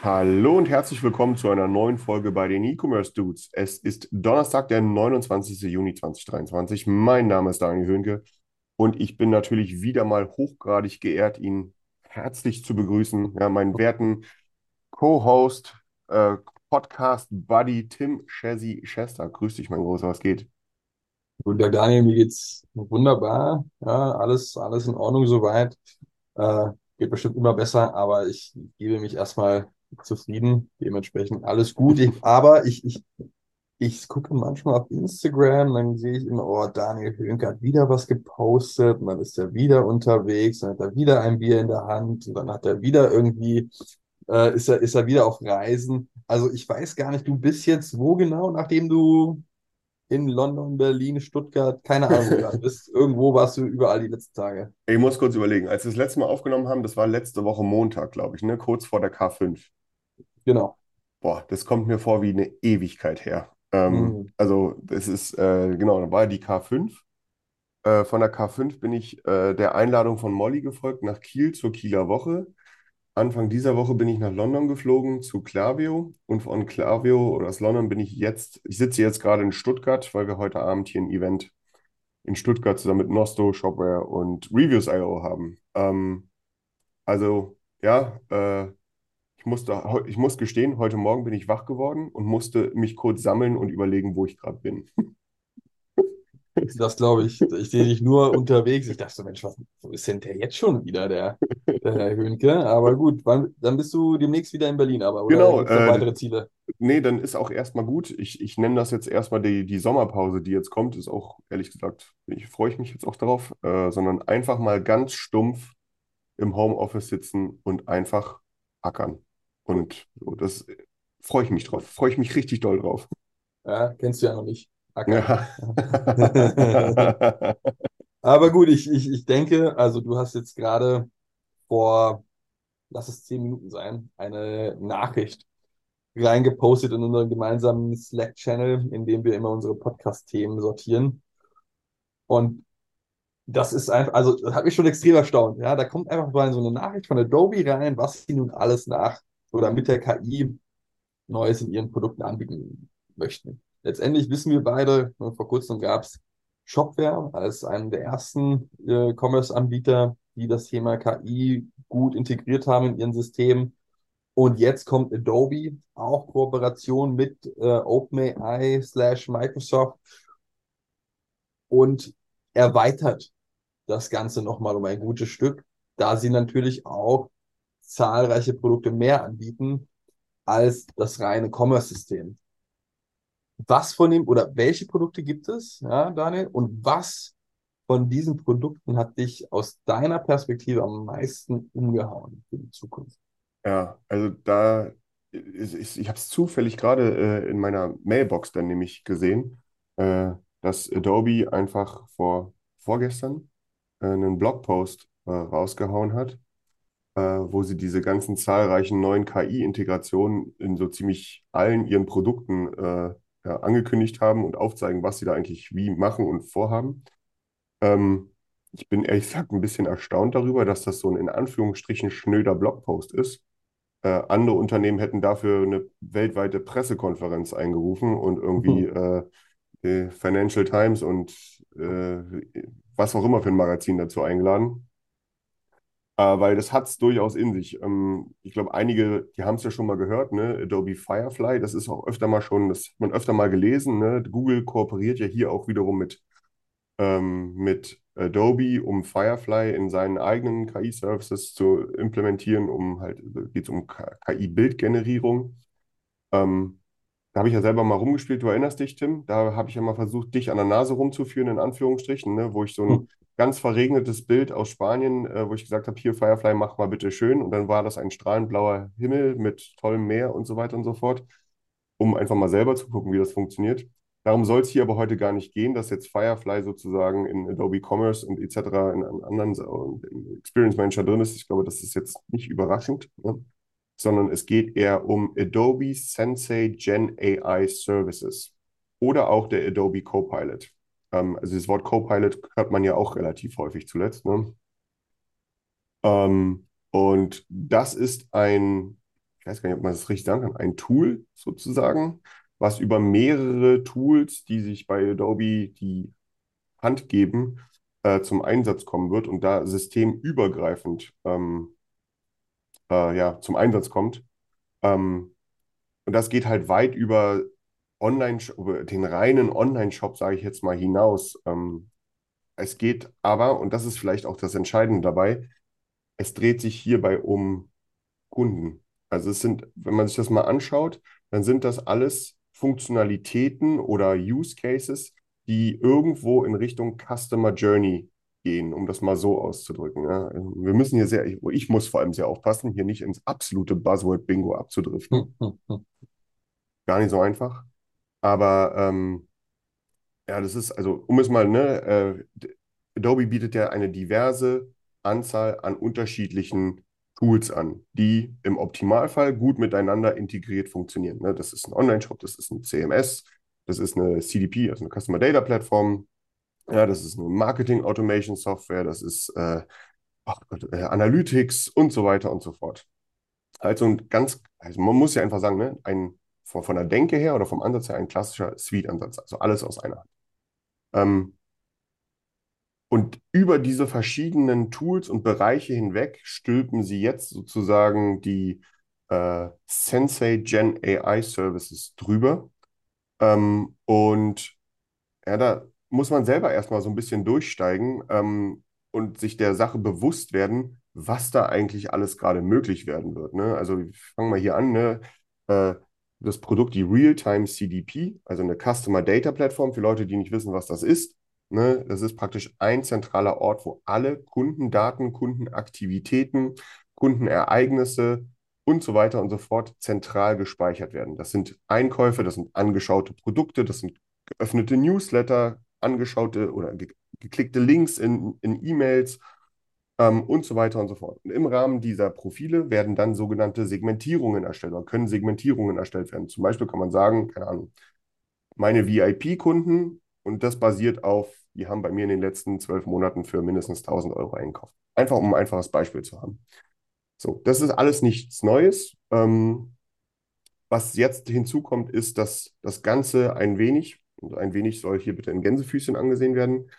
Hallo und herzlich willkommen zu einer neuen Folge bei den E-Commerce Dudes. Es ist Donnerstag, der 29. Juni 2023. Mein Name ist Daniel Höhnke und ich bin natürlich wieder mal hochgradig geehrt, ihn herzlich zu begrüßen. Ja, meinen werten Co-Host, äh, Podcast-Buddy Tim Chessy Chester. Grüß dich, mein Großer, was geht? Guten Tag, Daniel, mir geht's wunderbar. Ja, alles, alles in Ordnung soweit. Äh, geht bestimmt immer besser, aber ich gebe mich erstmal zufrieden. Dementsprechend alles gut. Ich, aber ich, ich, ich gucke manchmal auf Instagram, dann sehe ich immer, oh, Daniel Höhnke hat wieder was gepostet, und dann ist er wieder unterwegs, dann hat er wieder ein Bier in der Hand, und dann hat er wieder irgendwie, äh, ist er, ist er wieder auf Reisen. Also ich weiß gar nicht, du bist jetzt wo genau, nachdem du in London, Berlin, Stuttgart, keine Ahnung, wo du gerade bist. Irgendwo warst du überall die letzten Tage. Ich muss kurz überlegen, als wir das letzte Mal aufgenommen haben, das war letzte Woche Montag, glaube ich, ne? Kurz vor der K5. Genau. Boah, das kommt mir vor wie eine Ewigkeit her. Ähm, Mhm. also, das ist, äh, genau, da war die K5. Äh, von der K5 bin ich äh, der Einladung von Molly gefolgt nach Kiel zur Kieler Woche. Anfang dieser Woche bin ich nach London geflogen zu Klaviyo und von Klaviyo oder aus London bin ich jetzt, ich sitze jetzt gerade in Stuttgart, weil wir heute Abend hier ein Event in Stuttgart zusammen mit Nosto, Shopware und Reviews.io haben. Ähm, also, ja, äh, ich musste, ich muss gestehen, heute Morgen bin ich wach geworden und musste mich kurz sammeln und überlegen, wo ich gerade bin. Das glaube ich. Ich sehe dich nur unterwegs. Ich dachte so, Mensch, was, wo ist denn der jetzt schon wieder, der, der Herr Höhnke? Aber gut, wann, dann bist du demnächst wieder in Berlin, aber, oder Genau, äh, weitere Ziele? Nee, dann ist auch erstmal gut. Ich, ich nenne das jetzt erstmal die, die Sommerpause, die jetzt kommt. Ist auch, ehrlich gesagt, ich freue ich mich jetzt auch darauf, äh, sondern einfach mal ganz stumpf im Homeoffice sitzen und einfach ackern. Und so, das freue ich mich drauf. Freue ich mich richtig doll drauf. Ja, kennst du ja noch nicht. Acker. Ja. Aber gut, ich, ich, ich denke, also du hast jetzt gerade vor, lass es zehn Minuten sein, eine Nachricht reingepostet in unseren gemeinsamen Slack-Channel, in dem wir immer unsere Podcast-Themen sortieren. Und das ist einfach, also das hat mich schon extrem erstaunt. Ja, da kommt einfach mal so eine Nachricht von Adobe rein, was sie nun alles nach oder mit der KI Neues in ihren Produkten anbieten möchten. Letztendlich wissen wir beide, ne, vor kurzem gab es Shopware als einen der ersten äh, Commerce-Anbieter, die das Thema KI gut integriert haben in ihren Systemen. Und jetzt kommt Adobe, auch Kooperation mit äh, OpenAI slash Microsoft und erweitert das Ganze nochmal um ein gutes Stück, da sie natürlich auch zahlreiche Produkte mehr anbieten als das reine Commerce-System. Was von dem oder welche Produkte gibt es, ja, Daniel? Und was von diesen Produkten hat dich aus deiner Perspektive am meisten umgehauen für die Zukunft? Ja, also da, ich, ich, ich habe es zufällig gerade äh, in meiner Mailbox dann nämlich gesehen, äh, dass Adobe einfach vor vorgestern äh, einen Blogpost äh, rausgehauen hat, äh, wo sie diese ganzen zahlreichen neuen KI-Integrationen in so ziemlich allen ihren Produkten äh, ja, angekündigt haben und aufzeigen, was sie da eigentlich wie machen und vorhaben. Ähm, ich bin ehrlich gesagt ein bisschen erstaunt darüber, dass das so ein in Anführungsstrichen schnöder Blogpost ist. Äh, andere Unternehmen hätten dafür eine weltweite Pressekonferenz eingerufen und irgendwie äh, die Financial Times und äh, was auch immer für ein Magazin dazu eingeladen. Äh, weil das hat es durchaus in sich. Ähm, ich glaube, einige, die haben es ja schon mal gehört, ne? Adobe Firefly, das ist auch öfter mal schon, das hat man öfter mal gelesen, ne? Google kooperiert ja hier auch wiederum mit, ähm, mit Adobe, um Firefly in seinen eigenen KI-Services zu implementieren, um halt, geht es um KI-Bildgenerierung. Ähm, da habe ich ja selber mal rumgespielt, du erinnerst dich, Tim? Da habe ich ja mal versucht, dich an der Nase rumzuführen, in Anführungsstrichen, ne? Wo ich so ein ganz verregnetes Bild aus Spanien, äh, wo ich gesagt habe, hier Firefly, mach mal bitte schön. Und dann war das ein strahlend blauer Himmel mit tollem Meer und so weiter und so fort, um einfach mal selber zu gucken, wie das funktioniert. Darum soll es hier aber heute gar nicht gehen, dass jetzt Firefly sozusagen in Adobe Commerce und etc. in, in anderen Experience Manager drin ist. Ich glaube, das ist jetzt nicht überraschend, ne? sondern es geht eher um Adobe Sensei Gen AI Services oder auch der Adobe Copilot. Ähm, also das Wort Copilot hört man ja auch relativ häufig zuletzt. Ne? Ähm, und das ist ein, ich weiß gar nicht, ob man das richtig sagen kann, ein Tool sozusagen, was über mehrere Tools, die sich bei Adobe die Hand geben, äh, zum Einsatz kommen wird und da systemübergreifend ähm, äh, ja, zum Einsatz kommt. Ähm, und das geht halt weit über Online, den reinen Online-Shop, sage ich jetzt mal, hinaus. Ähm, es geht aber, und das ist vielleicht auch das Entscheidende dabei, es dreht sich hierbei um Kunden. Also es sind, wenn man sich das mal anschaut, dann sind das alles Funktionalitäten oder Use Cases, die irgendwo in Richtung Customer Journey gehen, um das mal so auszudrücken. Ja. Wir müssen hier sehr, ich muss vor allem sehr aufpassen, hier nicht ins absolute Buzzword-Bingo abzudriften. Gar nicht so einfach. Aber ähm, ja, das ist, also um es mal, ne, äh, Adobe bietet ja eine diverse Anzahl an unterschiedlichen Tools an, die im Optimalfall gut miteinander integriert funktionieren. Ne? Das ist ein Online-Shop, das ist ein CMS, das ist eine CDP, also eine Customer Data Plattform, ja, das ist eine Marketing Automation Software, das ist äh, Gott, äh, Analytics und so weiter und so fort. Also ein ganz, also man muss ja einfach sagen, ne, ein von, von der Denke her oder vom Ansatz her ein klassischer Suite-Ansatz, also alles aus einer Hand. Ähm, und über diese verschiedenen Tools und Bereiche hinweg stülpen sie jetzt sozusagen die äh, Sensei Gen AI Services drüber. Ähm, und ja, da muss man selber erstmal so ein bisschen durchsteigen ähm, und sich der Sache bewusst werden, was da eigentlich alles gerade möglich werden wird. Ne? Also fangen wir hier an. Ne? Äh, das Produkt, die Real-Time CDP, also eine Customer Data Plattform für Leute, die nicht wissen, was das ist. Ne? Das ist praktisch ein zentraler Ort, wo alle Kundendaten, Kundenaktivitäten, Kundenereignisse und so weiter und so fort zentral gespeichert werden. Das sind Einkäufe, das sind angeschaute Produkte, das sind geöffnete Newsletter, angeschaute oder ge geklickte Links in, in E-Mails ähm, und so weiter und so fort. Und im Rahmen dieser Profile werden dann sogenannte Segmentierungen erstellt oder können Segmentierungen erstellt werden. Zum Beispiel kann man sagen, keine Ahnung, meine VIP-Kunden und das basiert auf, die haben bei mir in den letzten zwölf Monaten für mindestens 1000 Euro einkauft. Einfach um ein einfaches Beispiel zu haben. So, das ist alles nichts Neues. Ähm, was jetzt hinzukommt, ist, dass das Ganze ein wenig, und ein wenig soll hier bitte in Gänsefüßchen angesehen werden,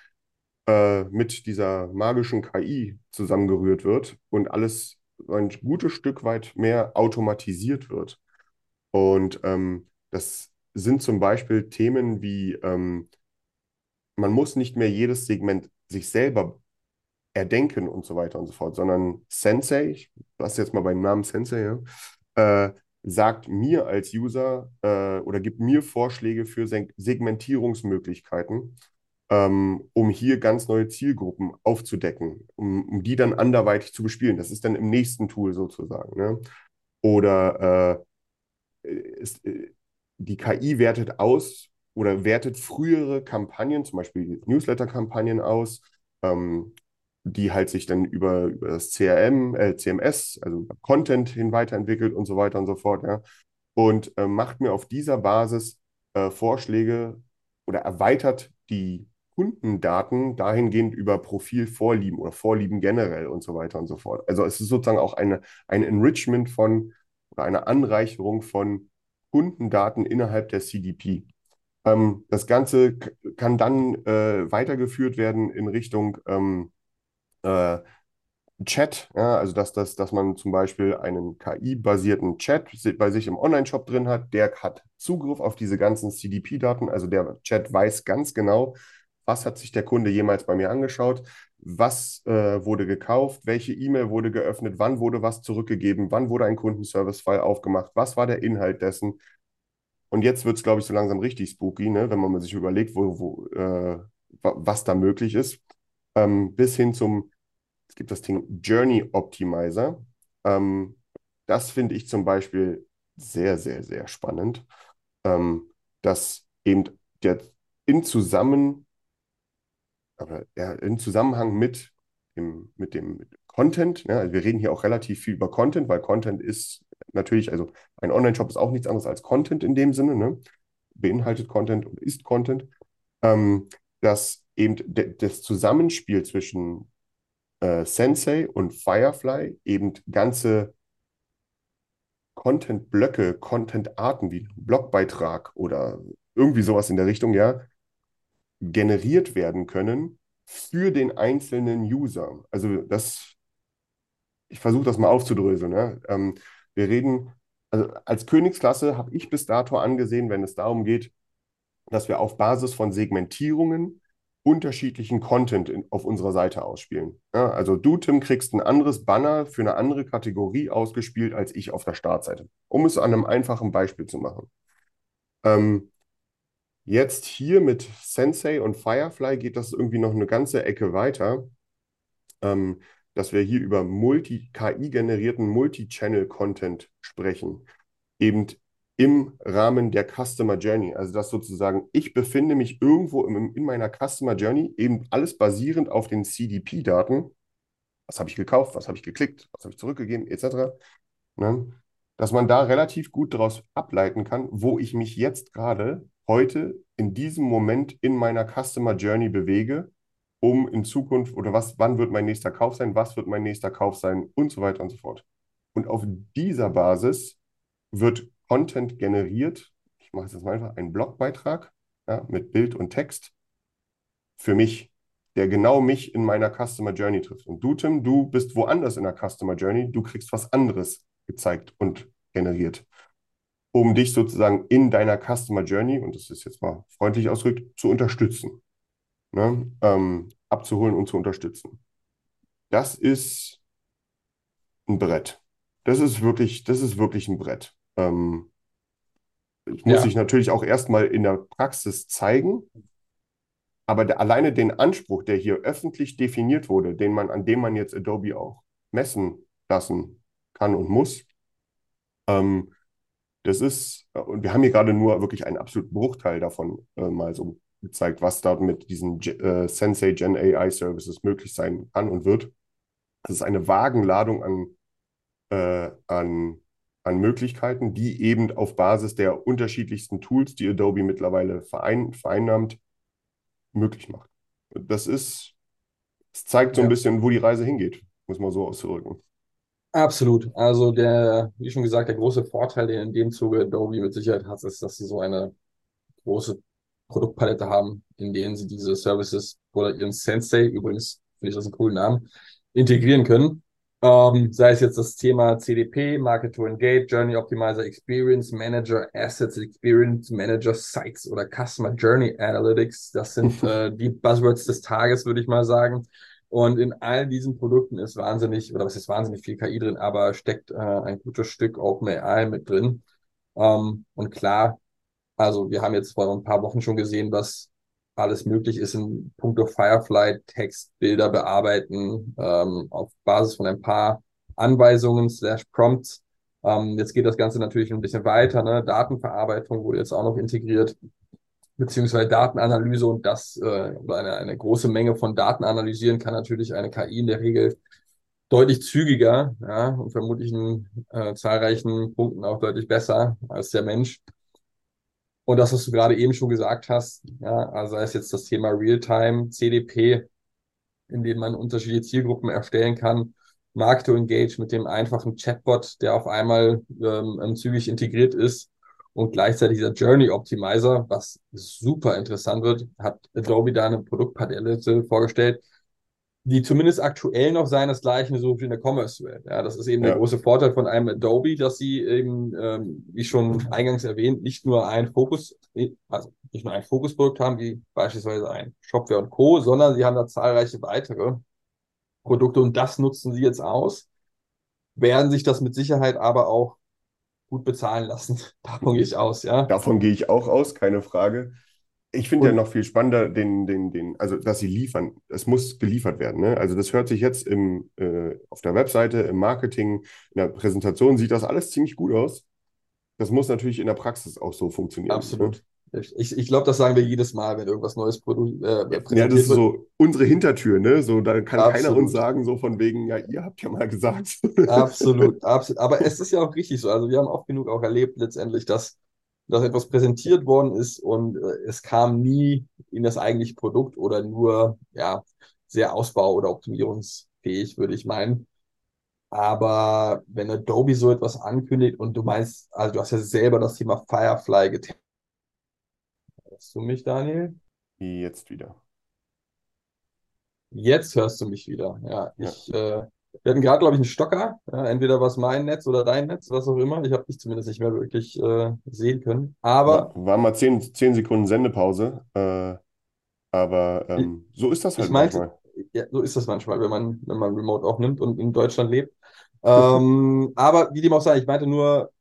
äh, mit dieser magischen KI zusammengerührt wird und alles ein gutes Stück weit mehr automatisiert wird. Und ähm, das sind zum Beispiel Themen wie, ähm, man muss nicht mehr jedes Segment sich selber erdenken und so weiter und so fort, sondern Sensei, ich lasse jetzt mal beim Namen Sensei, ja, äh, sagt mir als User äh, oder gibt mir Vorschläge für Segmentierungsmöglichkeiten ähm, um hier ganz neue Zielgruppen aufzudecken, um, um, die dann anderweitig zu bespielen. Das ist dann im nächsten Tool sozusagen. Ne? Oder äh, ist, äh, die KI wertet aus oder wertet frühere Kampagnen, zum Beispiel Newsletter-Kampagnen aus, ähm, die halt sich dann über, über das CRM, äh, CMS, also Content hin weiterentwickelt und so weiter und so fort, ja. Und äh, macht mir auf dieser Basis äh, Vorschläge oder erweitert die Kundendaten dahingehend über Profilvorlieben oder Vorlieben generell und so weiter und so fort. Also es ist sozusagen auch eine, ein Enrichment von oder eine Anreicherung von Kundendaten innerhalb der CDP. Ähm, das Ganze kann dann äh, weitergeführt werden in Richtung ähm, äh, Chat, ja, also dass, dass, dass man zum Beispiel einen KI-basierten Chat bei sich im Online-Shop drin hat, der hat Zugriff auf diese ganzen CDP-Daten, also der Chat weiß ganz genau, was hat sich der Kunde jemals bei mir angeschaut, was äh, wurde gekauft, welche E-Mail wurde geöffnet, wann wurde was zurückgegeben, wann wurde ein Kundenservice-Fall aufgemacht, was war der Inhalt dessen. Und jetzt wird es, glaube ich, so langsam richtig spooky, ne? wenn man sich überlegt, wo, wo, äh, was da möglich ist. ähm, bis hin zum, es gibt das Ding Journey Optimizer. Ähm, das finde ich zum Beispiel sehr, sehr, sehr spannend, ähm, dass eben der in Zusammen, aber ja, in Zusammenhang mit dem, mit dem Content, ja, also wir reden hier auch relativ viel über Content, weil Content ist natürlich, also ein Online-Shop ist auch nichts anderes als Content in dem Sinne, ne? beinhaltet Content und ist Content, ähm, dass eben das Zusammenspiel zwischen äh, Sensei und Firefly eben ganze Content-Blöcke, Content-Arten wie Blogbeitrag oder irgendwie sowas in der Richtung, ja, generiert werden können für den einzelnen User. Also das, ich versuche das mal aufzudröseln. Ja. Ähm, wir reden, also als Königsklasse habe ich bis dato angesehen, wenn es darum geht, dass wir auf Basis von Segmentierungen unterschiedlichen Content in, auf unserer Seite ausspielen. Ja, also du, Tim, kriegst ein anderes Banner für eine andere Kategorie ausgespielt als ich auf der Startseite, um es an einem einfachen Beispiel zu machen. Ähm, jetzt hier mit Sensei und Firefly geht das irgendwie noch eine ganze Ecke weiter, ähm, dass wir hier über Multi-KI-generierten Multi-Channel-Content sprechen. Eben im Rahmen der Customer Journey. Also dass sozusagen ich befinde mich irgendwo im, in meiner Customer Journey, eben alles basierend auf den CDP-Daten. Was habe ich gekauft, was habe ich geklickt, was habe ich zurückgegeben, etc. Ne? Dass man da relativ gut daraus ableiten kann, wo ich mich jetzt gerade heute in diesem Moment in meiner Customer Journey bewege, um in Zukunft oder was, wann wird mein nächster Kauf sein, was wird mein nächster Kauf sein und so weiter und so fort. Und auf dieser Basis wird Content generiert. Ich mache es jetzt mal einfach, einen Blogbeitrag ja, mit Bild und Text für mich, der genau mich in meiner Customer Journey trifft. Und du, Tim, du bist woanders in der Customer Journey, du kriegst was anderes gezeigt und generiert, um dich sozusagen in deiner Customer Journey, und das ist jetzt mal freundlich ausgedrückt, zu unterstützen, ne? ähm, abzuholen und zu unterstützen. Das ist ein Brett. Das ist wirklich, das ist wirklich ein Brett. Ähm, ich muss Ja. natürlich auch erstmal in der Praxis zeigen, aber der, alleine den Anspruch, der hier öffentlich definiert wurde, den man, an dem man jetzt Adobe auch messen lassen kann und muss, ähm, das ist, und wir haben hier gerade nur wirklich einen absoluten Bruchteil davon äh, mal so gezeigt, was dort mit diesen Ge- äh, Sensei Gen AI Services möglich sein kann und wird. Das ist eine Wagenladung an, äh, an an Möglichkeiten, die eben auf Basis der unterschiedlichsten Tools, die Adobe mittlerweile verein, vereinnahmt, möglich macht. Das ist, es zeigt so ein Ja. bisschen, wo die Reise hingeht, muss man so ausdrücken. Absolut. Also der, wie schon gesagt, der große Vorteil, den in dem Zuge Adobe mit Sicherheit hat, ist, dass sie so eine große Produktpalette haben, in denen sie diese Services oder ihren Sensei, übrigens finde ich das einen coolen Namen, integrieren können. Ähm, sei es jetzt das Thema CDP, Market to Engage, Journey Optimizer Experience Manager, Assets Experience Manager, Sites oder Customer Journey Analytics. Das sind äh, die Buzzwords des Tages, würde ich mal sagen. Und in all diesen Produkten ist wahnsinnig, oder was ist wahnsinnig viel KI drin, aber steckt äh, ein gutes Stück OpenAI mit drin. Ähm, und klar, also wir haben jetzt vor ein paar Wochen schon gesehen, was alles möglich ist in puncto Firefly, Text, Bilder bearbeiten, ähm, auf Basis von ein paar Anweisungen slash Prompts. Ähm, jetzt geht das Ganze natürlich ein bisschen weiter, ne? Datenverarbeitung wurde jetzt auch noch integriert, beziehungsweise Datenanalyse und das, äh, oder eine, eine große Menge von Daten analysieren kann natürlich eine KI in der Regel deutlich zügiger, ja, und vermutlich in äh, zahlreichen Punkten auch deutlich besser als der Mensch. Und das, was du gerade eben schon gesagt hast, ja, also sei es jetzt das Thema Realtime, CDP, in dem man unterschiedliche Zielgruppen erstellen kann, Market to Engage mit dem einfachen Chatbot, der auf einmal ähm, zügig integriert ist und gleichzeitig dieser Journey Optimizer, was super interessant wird, hat Adobe da eine Produktpalette vorgestellt, die zumindest aktuell noch seinesgleichen sucht in der Commerce-Welt. Ja, das ist eben der Ja. große Vorteil von einem Adobe, dass sie eben, ähm, wie schon eingangs erwähnt, nicht nur ein Fokus, also nicht nur ein Fokusprodukt haben, wie beispielsweise ein Shopware und Co., sondern sie haben da zahlreiche weitere Produkte und das nutzen sie jetzt aus, werden sich das mit Sicherheit aber auch gut bezahlen lassen. Davon gehe ich aus, ja. Davon gehe ich auch aus, keine Frage. Ich finde ja noch viel spannender, den, den, den, also dass sie liefern. Es muss geliefert werden. Ne? Also das hört sich jetzt im, äh, auf der Webseite, im Marketing, in der Präsentation sieht das alles ziemlich gut aus. Das muss natürlich in der Praxis auch so funktionieren. Absolut. Ich, ich glaube, das sagen wir jedes Mal, wenn irgendwas Neues Produkt, äh, Ne? Ja, präsentiert das ist wird. so unsere Hintertür, ne? So, da kann keiner Absolut. uns sagen, so von wegen, ja, ihr habt ja mal gesagt. Absolut, absolut. Aber es ist ja auch richtig so. Also wir haben oft genug auch erlebt letztendlich, dass, dass etwas präsentiert worden ist und äh, es kam nie in das eigentliche Produkt oder nur ja sehr ausbau- oder optimierungsfähig, würde ich meinen. Aber wenn Adobe so etwas ankündigt und du meinst, also du hast ja selber das Thema Firefly getestet. Hörst du mich, Daniel? Jetzt wieder. Jetzt hörst du mich wieder. Ja, Ja. ich, äh, wir hatten gerade, glaube ich, einen Stocker. Ja, entweder war es mein Netz oder dein Netz, was auch immer. Ich habe dich zumindest nicht mehr wirklich äh, sehen können. Aber War, war mal zehn, zehn Sekunden Sendepause. Äh, aber ähm, so ist das halt ich meinte, manchmal. ja, so ist das manchmal, wenn man, wenn man Remote aufnimmt und in Deutschland lebt. Ähm, aber wie dem auch sei, ich meinte nur,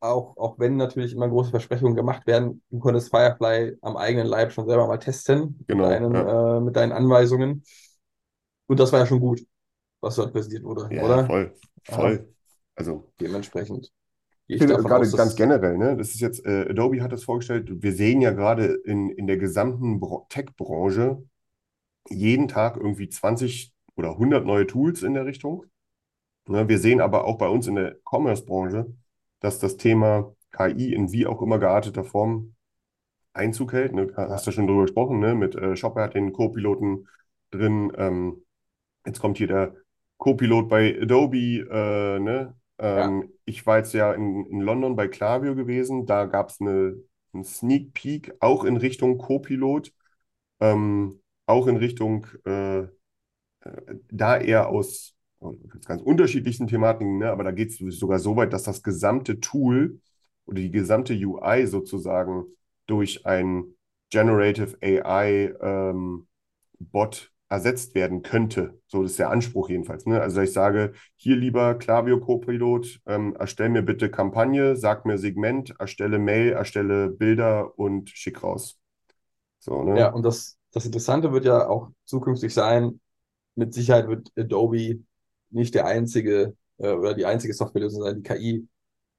auch, auch wenn natürlich immer große Versprechungen gemacht werden, du konntest Firefly am eigenen Leib schon selber mal testen mit Genau, deinen, ja. äh, mit deinen Anweisungen. Und das war ja schon gut, was dort präsentiert wurde, Ja, oder? voll, voll. Also Dementsprechend Ich finde gerade aus, ganz generell, ne, das ist jetzt, äh, Adobe hat das vorgestellt, wir sehen ja gerade in, in der gesamten Tech-Branche jeden Tag irgendwie 20 oder 100 neue Tools in der Richtung. Ne, wir sehen aber auch bei uns in der Commerce-Branche, dass das Thema KI in wie auch immer gearteter Form Einzug hält. Ne? Hast du schon drüber gesprochen, ne? Mit äh, Shopper hat den Co-Piloten drin. Ähm, jetzt kommt hier der Co-Pilot bei Adobe. Äh, ne? Ähm, Ich war jetzt ja in, in London bei Klaviyo gewesen. Da gab es eine, einen Sneak Peek auch in Richtung Co-Pilot. Ähm, auch in Richtung, äh, äh, da eher aus ganz unterschiedlichsten Thematiken, ne? Aber da geht es sogar so weit, dass das gesamte Tool oder die gesamte UI sozusagen durch ein Generative AI ähm, Bot ersetzt werden könnte. So ist der Anspruch jedenfalls. Ne? Also ich sage, hier lieber Klaviyo Copilot, ähm, erstell mir bitte Kampagne, sag mir Segment, erstelle Mail, erstelle Bilder und schick raus. So, ne? Ja, und das, das Interessante wird ja auch zukünftig sein, mit Sicherheit wird Adobe nicht der einzige äh, oder die einzige Softwarelösung sein, die KI,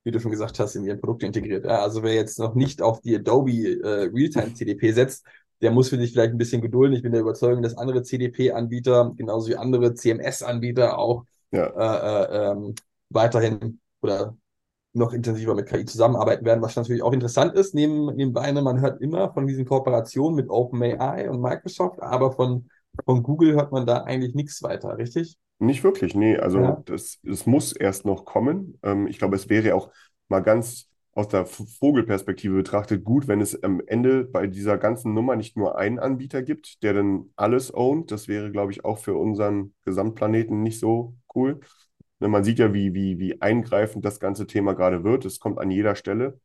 wie du schon gesagt hast, in ihren Produkte integriert. Ja, also wer jetzt noch nicht auf die Adobe äh, Realtime CDP setzt, der muss für sich vielleicht ein bisschen gedulden. Ich bin der Überzeugung, dass andere CDP-Anbieter, genauso wie andere CMS-Anbieter auch Ja. äh, äh, ähm, weiterhin oder noch intensiver mit KI zusammenarbeiten werden, was natürlich auch interessant ist. Neben, nebenbei, ne, man hört immer von diesen Kooperationen mit OpenAI und Microsoft, aber von, von Google hört man da eigentlich nichts weiter, richtig? Nicht wirklich, nee. Also Ja. das, das muss erst noch kommen. Ähm, ich glaube, es wäre auch mal ganz aus der Vogelperspektive betrachtet gut, wenn es am Ende bei dieser ganzen Nummer nicht nur einen Anbieter gibt, der dann alles ownt. Das wäre, glaube ich, auch für unseren Gesamtplaneten nicht so cool. Man sieht ja, wie, wie, wie eingreifend das ganze Thema gerade wird. Es kommt an jeder Stelle.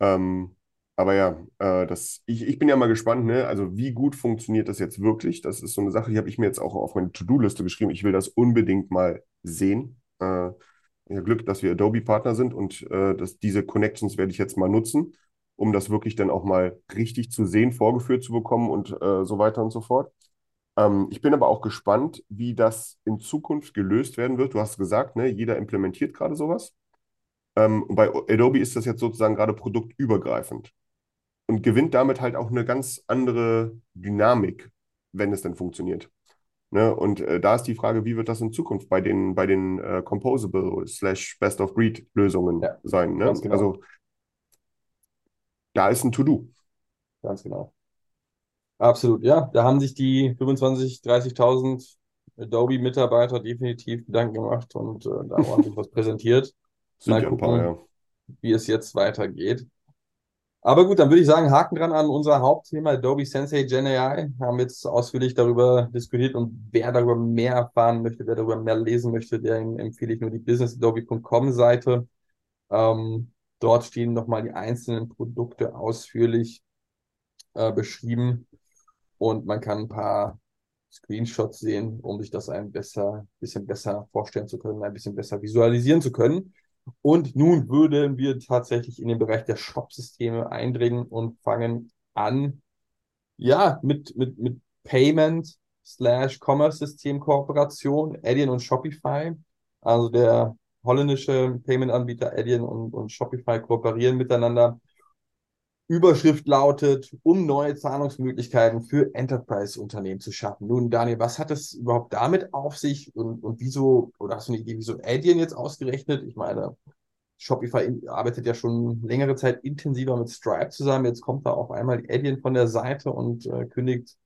Ähm, aber ja, äh, das, ich, ich bin ja mal gespannt, ne? Also wie gut funktioniert das jetzt wirklich? Das ist so eine Sache, die habe ich mir jetzt auch auf meine To-Do-Liste geschrieben. Ich will das unbedingt mal sehen. Äh, ja, Glück, dass wir Adobe-Partner sind und äh, dass diese Connections werde ich jetzt mal nutzen, um das wirklich dann auch mal richtig zu sehen, vorgeführt zu bekommen und äh, so weiter und so fort. Ähm, ich bin aber auch gespannt, wie das in Zukunft gelöst werden wird. Du hast gesagt, ne, jeder implementiert gerade sowas. Ähm, bei Adobe ist das jetzt sozusagen gerade produktübergreifend und gewinnt damit halt auch eine ganz andere Dynamik, wenn es denn funktioniert. Ne? Und äh, da ist die Frage, wie wird das in Zukunft bei den, bei den äh, Composable slash Best-of-Breed-Lösungen Ja, sein? Ne? genau. Also da ist ein To-Do. Ganz genau. Absolut, ja. Da haben sich die 25.000, 30.000 Adobe-Mitarbeiter definitiv Gedanken gemacht und äh, da ordentlich was präsentiert. Sind Mal ja ein paar, gucken. ja. wie es jetzt weitergeht. Aber gut, dann würde ich sagen, Haken dran an unser Hauptthema Adobe Sensei Gen AI. Haben jetzt ausführlich darüber diskutiert und wer darüber mehr erfahren möchte, wer darüber mehr lesen möchte, dem empfehle ich nur die businessadobe.com Seite. Ähm, dort stehen nochmal die einzelnen Produkte ausführlich äh, beschrieben und man kann ein paar Screenshots sehen, um sich das ein besser, bisschen besser vorstellen zu können, ein bisschen besser visualisieren zu können. Und nun würden wir tatsächlich in den Bereich der Shop-Systeme eindringen und fangen an ja, mit, mit, mit Payment slash Commerce-System Kooperation, Adyen und Shopify. Also der holländische Payment-Anbieter Adyen und, und Shopify kooperieren miteinander. Überschrift lautet, um neue Zahlungsmöglichkeiten für Enterprise-Unternehmen zu schaffen. Nun, Daniel, was hat es überhaupt damit auf sich und, und wieso, oder hast du eine Idee, wieso Adyen jetzt ausgerechnet? Ich meine, Shopify arbeitet ja schon längere Zeit intensiver mit Stripe zusammen. Jetzt kommt da auf einmal die Adyen von der Seite und äh, kündigt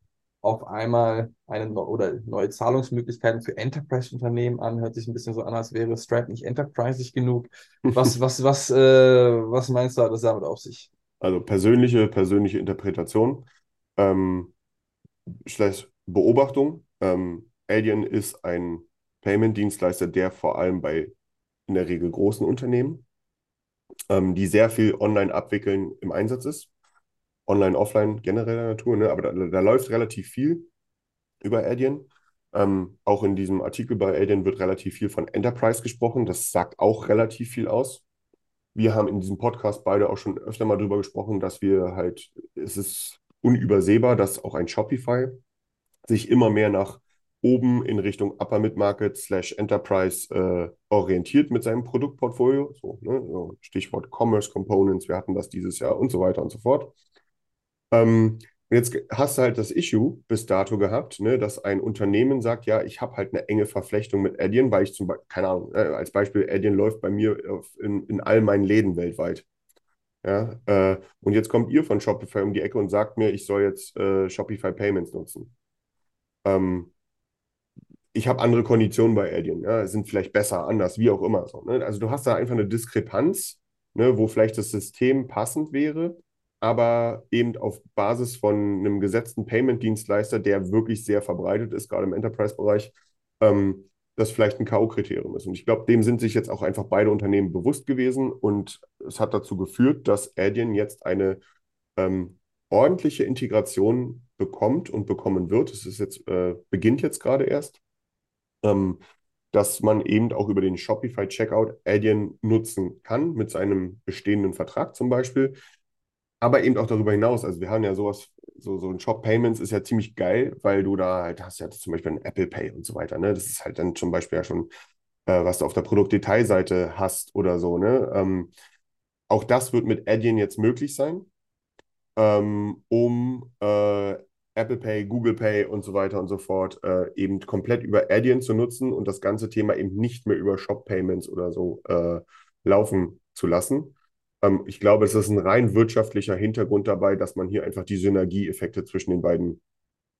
auf einmal eine oder neue Zahlungsmöglichkeiten für Enterprise-Unternehmen an. Hört sich ein bisschen so an, als wäre Stripe nicht enterprisig genug. Was, was, was, äh, was meinst du, hat das damit auf sich? Also persönliche, persönliche Interpretation, ähm, slash Beobachtung. Ähm, Adyen ist ein Payment-Dienstleister, der vor allem bei in der Regel großen Unternehmen, ähm, die sehr viel online abwickeln, im Einsatz ist. Online, offline genereller Natur, ne? aber da, da läuft relativ viel über Adyen. Ähm, auch in diesem Artikel bei Adyen wird relativ viel von Enterprise gesprochen. Das sagt auch relativ viel aus. Wir haben in diesem Podcast beide auch schon öfter mal drüber gesprochen, dass wir halt, es ist unübersehbar, dass auch ein Shopify sich immer mehr nach oben in Richtung Upper Mid Market slash Enterprise äh, orientiert mit seinem Produktportfolio. So, ne? so, Stichwort Commerce Components, wir hatten das dieses Jahr und so weiter und so fort. Ähm, jetzt hast du halt das Issue bis dato gehabt, ne, dass ein Unternehmen sagt, ja, ich habe halt eine enge Verflechtung mit Adyen, weil ich zum Beispiel, keine Ahnung, äh, als Beispiel, Adyen läuft bei mir auf, in, in all meinen Läden weltweit. Ja, äh, und jetzt kommt ihr von Shopify um die Ecke und sagt mir, ich soll jetzt äh, Shopify Payments nutzen. Ähm, ich habe andere Konditionen bei Adyen, ja, sind vielleicht besser, anders, wie auch immer. So, ne? Also du hast da einfach eine Diskrepanz, ne, wo vielleicht das System passend wäre, aber eben auf Basis von einem gesetzten Payment-Dienstleister, der wirklich sehr verbreitet ist, gerade im Enterprise-Bereich, ähm, das vielleicht ein K.O.-Kriterium ist. Und ich glaube, dem sind sich jetzt auch einfach beide Unternehmen bewusst gewesen und es hat dazu geführt, dass Adyen jetzt eine ähm, ordentliche Integration bekommt und bekommen wird. Es ist jetzt, äh, beginnt jetzt gerade erst ähm, dass man eben auch über den Shopify Checkout Adyen nutzen kann, mit seinem bestehenden Vertrag zum Beispiel. Aber eben auch darüber hinaus. Also wir haben ja sowas, so, so ein Shop Payments ist ja ziemlich geil, weil du da halt hast ja zum Beispiel ein Apple Pay und so weiter. Ne? Das ist halt dann zum Beispiel ja schon, äh, was du auf der Produktdetailseite hast oder so. Ne? Ähm, auch das wird mit Adyen jetzt möglich sein, ähm, um äh, Apple Pay, Google Pay und so weiter und so fort äh, eben komplett über Adyen zu nutzen und das ganze Thema eben nicht mehr über Shop Payments oder so äh, laufen zu lassen. Ähm, ich glaube, es ist ein rein wirtschaftlicher Hintergrund dabei, dass man hier einfach die Synergieeffekte zwischen den beiden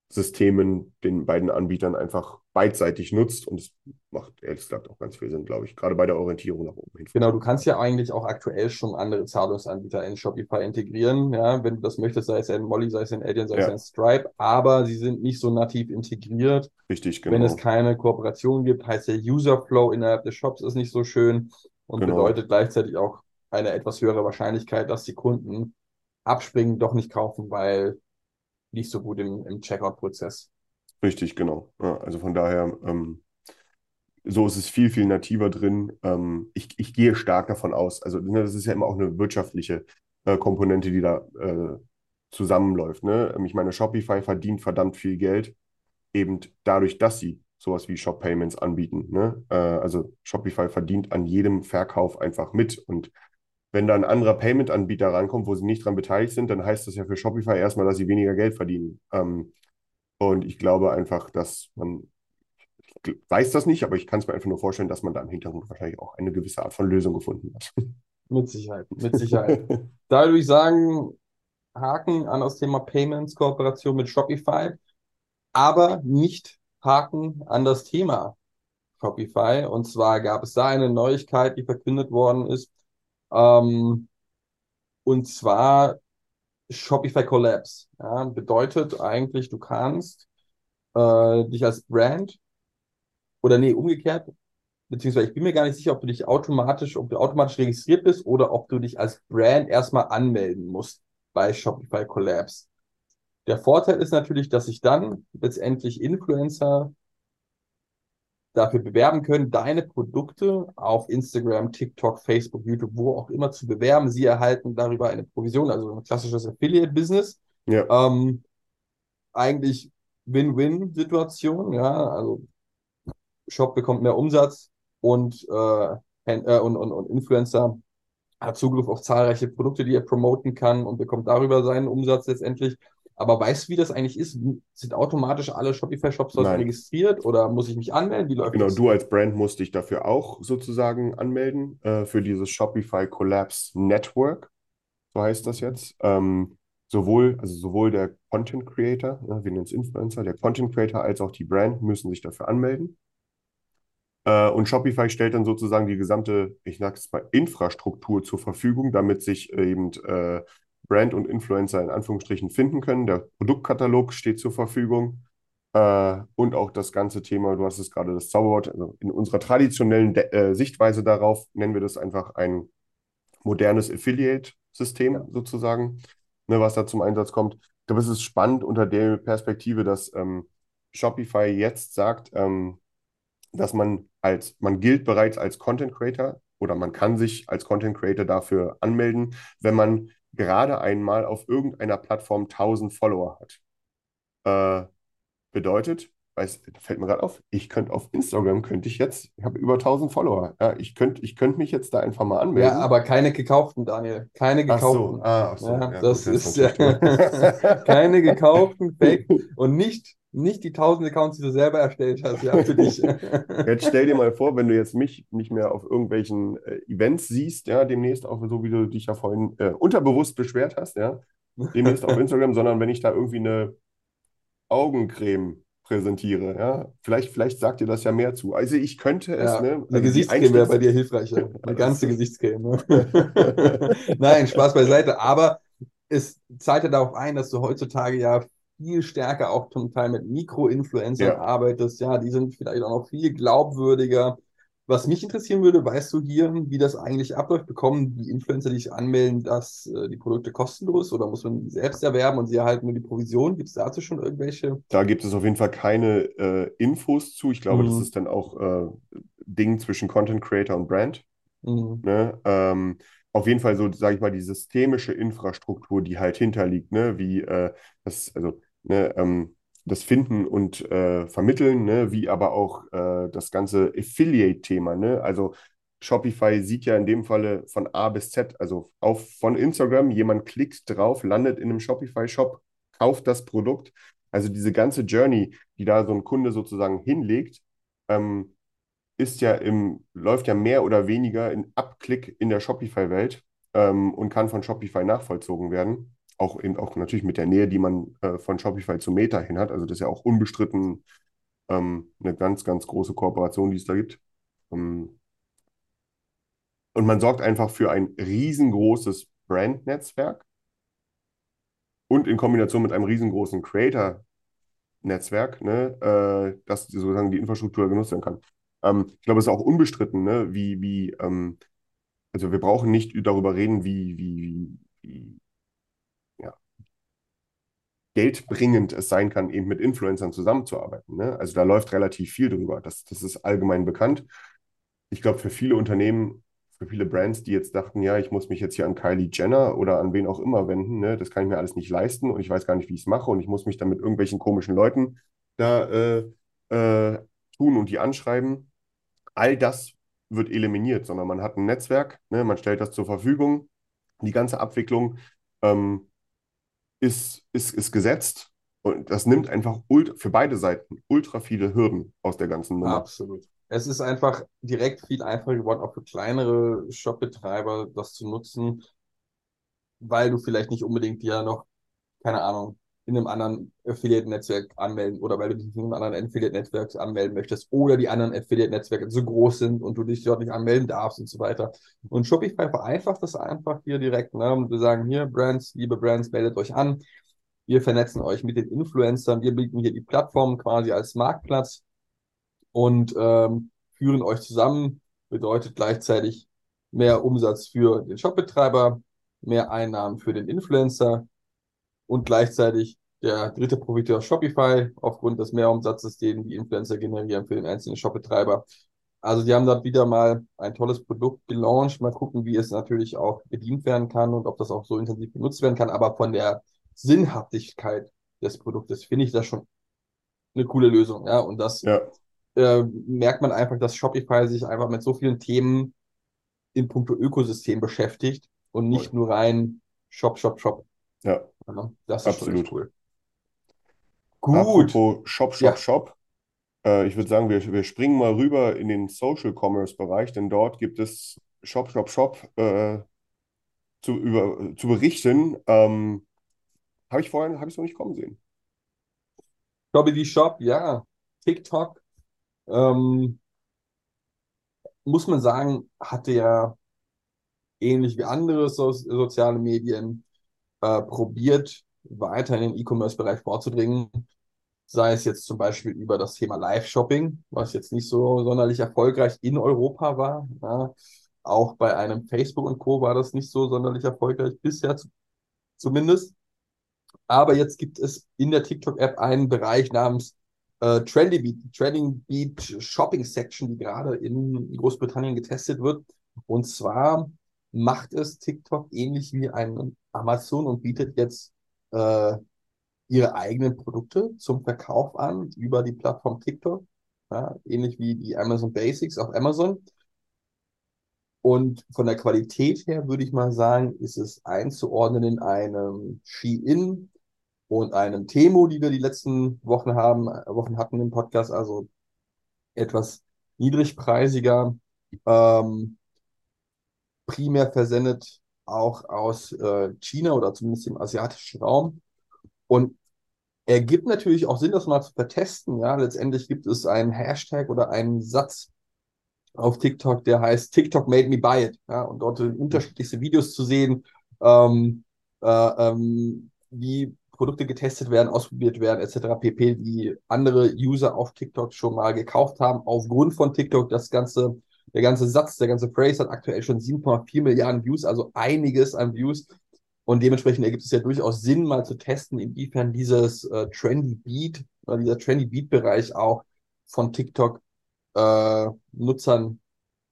Systemen, den beiden Anbietern einfach beidseitig nutzt und es macht ehrlich gesagt auch ganz viel Sinn, glaube ich, gerade bei der Orientierung nach oben hin. Genau, du kannst ja eigentlich auch aktuell schon andere Zahlungsanbieter in Shopify integrieren, ja, wenn du das möchtest, sei es ein Molly, sei es ein Adyen, sei es ein Stripe, aber sie sind nicht so nativ integriert. Richtig, genau. Wenn es keine Kooperation gibt, heißt der User Flow innerhalb des Shops ist nicht so schön und genau. bedeutet gleichzeitig auch eine etwas höhere Wahrscheinlichkeit, dass die Kunden abspringen, doch nicht kaufen, weil nicht so gut im, im Checkout-Prozess. Richtig, genau. Ja, also von daher, ähm, so ist es viel, viel nativer drin. Ähm, ich, ich gehe stark davon aus. Also ne, das ist ja immer auch eine wirtschaftliche äh, Komponente, die da äh, zusammenläuft. Ne? Ähm, ich meine, Shopify verdient verdammt viel Geld, eben dadurch, dass sie sowas wie Shop Payments anbieten. Ne? Äh, also Shopify verdient an jedem Verkauf einfach mit. Und wenn da ein anderer Payment-Anbieter rankommt, wo sie nicht dran beteiligt sind, dann heißt das ja für Shopify erstmal, dass sie weniger Geld verdienen. Ähm, und ich glaube einfach, dass man, ich weiß das nicht, aber ich kann es mir einfach nur vorstellen, dass man da im Hintergrund wahrscheinlich auch eine gewisse Art von Lösung gefunden hat. Mit Sicherheit, mit Sicherheit. da würde ich sagen, Haken an das Thema Payments, Kooperation mit Shopify, aber nicht Haken an das Thema Shopify. Und zwar gab es da eine Neuigkeit, die verkündet worden ist, ähm, und zwar Shopify Collapse. Ja, bedeutet eigentlich, du kannst äh, dich als Brand oder nee, umgekehrt, beziehungsweise ich bin mir gar nicht sicher, ob du dich automatisch, ob du automatisch registriert bist oder ob du dich als Brand erstmal anmelden musst bei Shopify Collapse. Der Vorteil ist natürlich, dass sich dann letztendlich Influencer dafür bewerben können, deine Produkte auf Instagram, TikTok, Facebook, YouTube, wo auch immer zu bewerben. Sie erhalten darüber eine Provision, also ein klassisches Affiliate-Business. Ja. Ähm, eigentlich Win-Win-Situation, ja, also Shop bekommt mehr Umsatz und, äh, äh, und, und, und Influencer hat Zugriff auf zahlreiche Produkte, die er promoten kann und bekommt darüber seinen Umsatz letztendlich. Aber weißt du, wie das eigentlich ist? Sind automatisch alle Shopify-Shops dort Nein. registriert oder muss ich mich anmelden? Wie läuft Genau, das? du als Brand musst dich dafür auch sozusagen anmelden, äh, für dieses Shopify Collabs Network, so heißt das jetzt. Ähm, sowohl, also sowohl der Content Creator, ja, wir nennen es Influencer, der Content Creator als auch die Brand müssen sich dafür anmelden. Äh, und Shopify stellt dann sozusagen die gesamte, ich sage es mal, Infrastruktur zur Verfügung, damit sich eben äh, Brand und Influencer in Anführungsstrichen finden können. Der Produktkatalog steht zur Verfügung. Äh, und auch das ganze Thema, du hast es gerade das Zauberwort, also in unserer traditionellen De äh, Sichtweise darauf nennen wir das einfach ein modernes Affiliate-System sozusagen, ne, was da zum Einsatz kommt. Ich glaube, es ist spannend unter der Perspektive, dass ähm, Shopify jetzt sagt, ähm, dass man als, man gilt bereits als Content Creator oder man kann sich als Content Creator dafür anmelden, wenn man gerade einmal auf irgendeiner Plattform 1000 Follower hat. Äh, bedeutet, weiß, da fällt mir gerade auf, ich könnte auf Instagram, könnte ich jetzt, ich habe über 1000 Follower, ja, ich könnte ich könnt mich jetzt da einfach mal anmelden. Ja, aber keine gekauften, Daniel. Keine Ach so, gekauften. ah, ach so, Ja, ja, das gut, das ist ist natürlich keine gekauften Fake und nicht, nicht die tausend Accounts, die du selber erstellt hast, ja, für dich. Jetzt stell dir mal vor, wenn du jetzt mich nicht mehr auf irgendwelchen äh, Events siehst, ja, demnächst auch so, wie du dich ja vorhin äh, unterbewusst beschwert hast, ja, demnächst auf Instagram, sondern wenn ich da irgendwie eine Augencreme präsentiere, ja, vielleicht, vielleicht sagt dir das ja mehr zu. Also ich könnte es, Ja, ne? eine Also Gesichtscreme wäre bei dir hilfreicher. Eine ganze Gesichtscreme. Ne? Nein, Spaß beiseite. Aber es zahlt ja darauf ein, dass du heutzutage ja viel stärker auch zum Teil mit Mikro-Influencern Ja. arbeitest. Ja, die sind vielleicht auch noch viel glaubwürdiger. Was mich interessieren würde, weißt du hier, wie das eigentlich abläuft? Bekommen die Influencer, die sich anmelden, dass äh, die Produkte kostenlos oder muss man die selbst erwerben und sie erhalten nur die Provision? Gibt es dazu schon irgendwelche? Da gibt es auf jeden Fall keine äh, Infos zu. Ich glaube, das Mhm. ist dann auch äh, Ding zwischen Content Creator und Brand. Mhm. Ne? Ähm, auf jeden Fall so, sage ich mal, die systemische Infrastruktur, die halt hinterliegt, ne? Wie äh, das, also, ne, ähm, das Finden und äh, Vermitteln, ne? Wie aber auch äh, das ganze Affiliate-Thema, ne? Also Shopify sieht ja in dem Falle von A bis Z, also auf von Instagram, jemand klickt drauf, landet in einem Shopify-Shop, kauft das Produkt. Also diese ganze Journey, die da so ein Kunde sozusagen hinlegt, ähm, ist ja im, läuft ja mehr oder weniger in Abklick in der Shopify-Welt ähm, und kann von Shopify nachvollzogen werden. Auch eben auch natürlich mit der Nähe, die man äh, von Shopify zu Meta hin hat. Also das ist ja auch unbestritten ähm, eine ganz, ganz große Kooperation, die es da gibt. Ähm, und man sorgt einfach für ein riesengroßes Brand-Netzwerk und in Kombination mit einem riesengroßen Creator-Netzwerk, ne, äh, dass sozusagen die Infrastruktur genutzt werden kann. Ähm, ich glaube, es ist auch unbestritten, ne, wie, wie, ähm, also wir brauchen nicht darüber reden, wie, wie, wie, wie geldbringend es sein kann, eben mit Influencern zusammenzuarbeiten. Ne? Also da läuft relativ viel drüber. Das, das ist allgemein bekannt. Ich glaube, für viele Unternehmen, für viele Brands, die jetzt dachten, ja, ich muss mich jetzt hier an Kylie Jenner oder an wen auch immer wenden, ne? Das kann ich mir alles nicht leisten und ich weiß gar nicht, wie ich es mache und ich muss mich dann mit irgendwelchen komischen Leuten da äh, äh, tun und die anschreiben. All das wird eliminiert, sondern man hat ein Netzwerk, ne? Man stellt das zur Verfügung. Die ganze Abwicklung ähm, ist, ist, ist gesetzt und das nimmt einfach für beide Seiten ultra viele Hürden aus der ganzen Nummer. Absolut. Es ist einfach direkt viel einfacher geworden, auch für kleinere Shopbetreiber das zu nutzen, weil du vielleicht nicht unbedingt ja noch, keine Ahnung, in einem anderen Affiliate-Netzwerk anmelden oder weil du dich in einem anderen Affiliate-Netzwerk anmelden möchtest oder die anderen Affiliate-Netzwerke so groß sind und du dich dort nicht anmelden darfst und so weiter. Und Shopify vereinfacht das einfach hier direkt. Ne? Wir sagen hier, Brands, liebe Brands, meldet euch an. Wir vernetzen euch mit den Influencern. Wir bieten hier die Plattform quasi als Marktplatz und ähm, führen euch zusammen. Bedeutet gleichzeitig mehr Umsatz für den Shopbetreiber, mehr Einnahmen für den Influencer und gleichzeitig der dritte Profiteur Shopify aufgrund des Mehrumsatzes, den die Influencer generieren für den einzelnen Shopbetreiber. Also die haben dort wieder mal ein tolles Produkt gelauncht. Mal gucken, wie es natürlich auch bedient werden kann und ob das auch so intensiv benutzt werden kann. Aber von der Sinnhaftigkeit des Produktes, finde ich das schon eine coole Lösung. Ja, und das Ja, äh, merkt man einfach, dass Shopify sich einfach mit so vielen Themen in puncto Ökosystem beschäftigt und nicht nur rein Shop, Shop, Shop. ja. Ja, das ist Absolut. cool. Gut. Apropos Shop, Shop, Ja. Shop. Äh, ich würde sagen, wir, wir springen mal rüber in den Social Commerce Bereich, denn dort gibt es Shop, Shop, Shop äh, zu, über, zu berichten. Ähm, habe ich vorhin, habe ich es noch nicht kommen sehen. Comedy Shop, ja. TikTok, ähm, muss man sagen, hatte ja ähnlich wie andere so soziale Medien äh, probiert, weiter in den E-Commerce-Bereich vorzudringen. Sei es jetzt zum Beispiel über das Thema Live-Shopping, was jetzt nicht so sonderlich erfolgreich in Europa war. Ja. Auch bei einem Facebook und Co. war das nicht so sonderlich erfolgreich bisher zu, zumindest. Aber jetzt gibt es in der TikTok-App einen Bereich namens äh, Trendy Beat, Trending Beat Shopping Section, die gerade in Großbritannien getestet wird. Und zwar macht es TikTok ähnlich wie ein Amazon und bietet jetzt äh, ihre eigenen Produkte zum Verkauf an über die Plattform TikTok. Ja, ähnlich wie die Amazon Basics auf Amazon. Und von der Qualität her würde ich mal sagen, ist es einzuordnen in einem Shein und einem Temo, die wir die letzten Wochen haben, äh, Wochen hatten im Podcast, also etwas niedrigpreisiger, ähm, primär versendet auch aus äh, China oder zumindest im asiatischen Raum. Und ergibt natürlich auch Sinn, das mal zu vertesten. Ja, letztendlich gibt es einen Hashtag oder einen Satz auf TikTok, der heißt TikTok made me buy it. Ja, und dort sind unterschiedlichste Videos zu sehen, ähm, äh, ähm, wie Produkte getestet werden, ausprobiert werden, etc. pp, die andere User auf TikTok schon mal gekauft haben, aufgrund von TikTok. Das ganze, der ganze Satz, der ganze Phrase hat aktuell schon 7,4 Milliarden Views, also einiges an Views. Und dementsprechend ergibt es ja durchaus Sinn, mal zu testen, inwiefern dieses äh, Trendy Beat oder dieser Trendy Beat-Bereich auch von TikTok äh,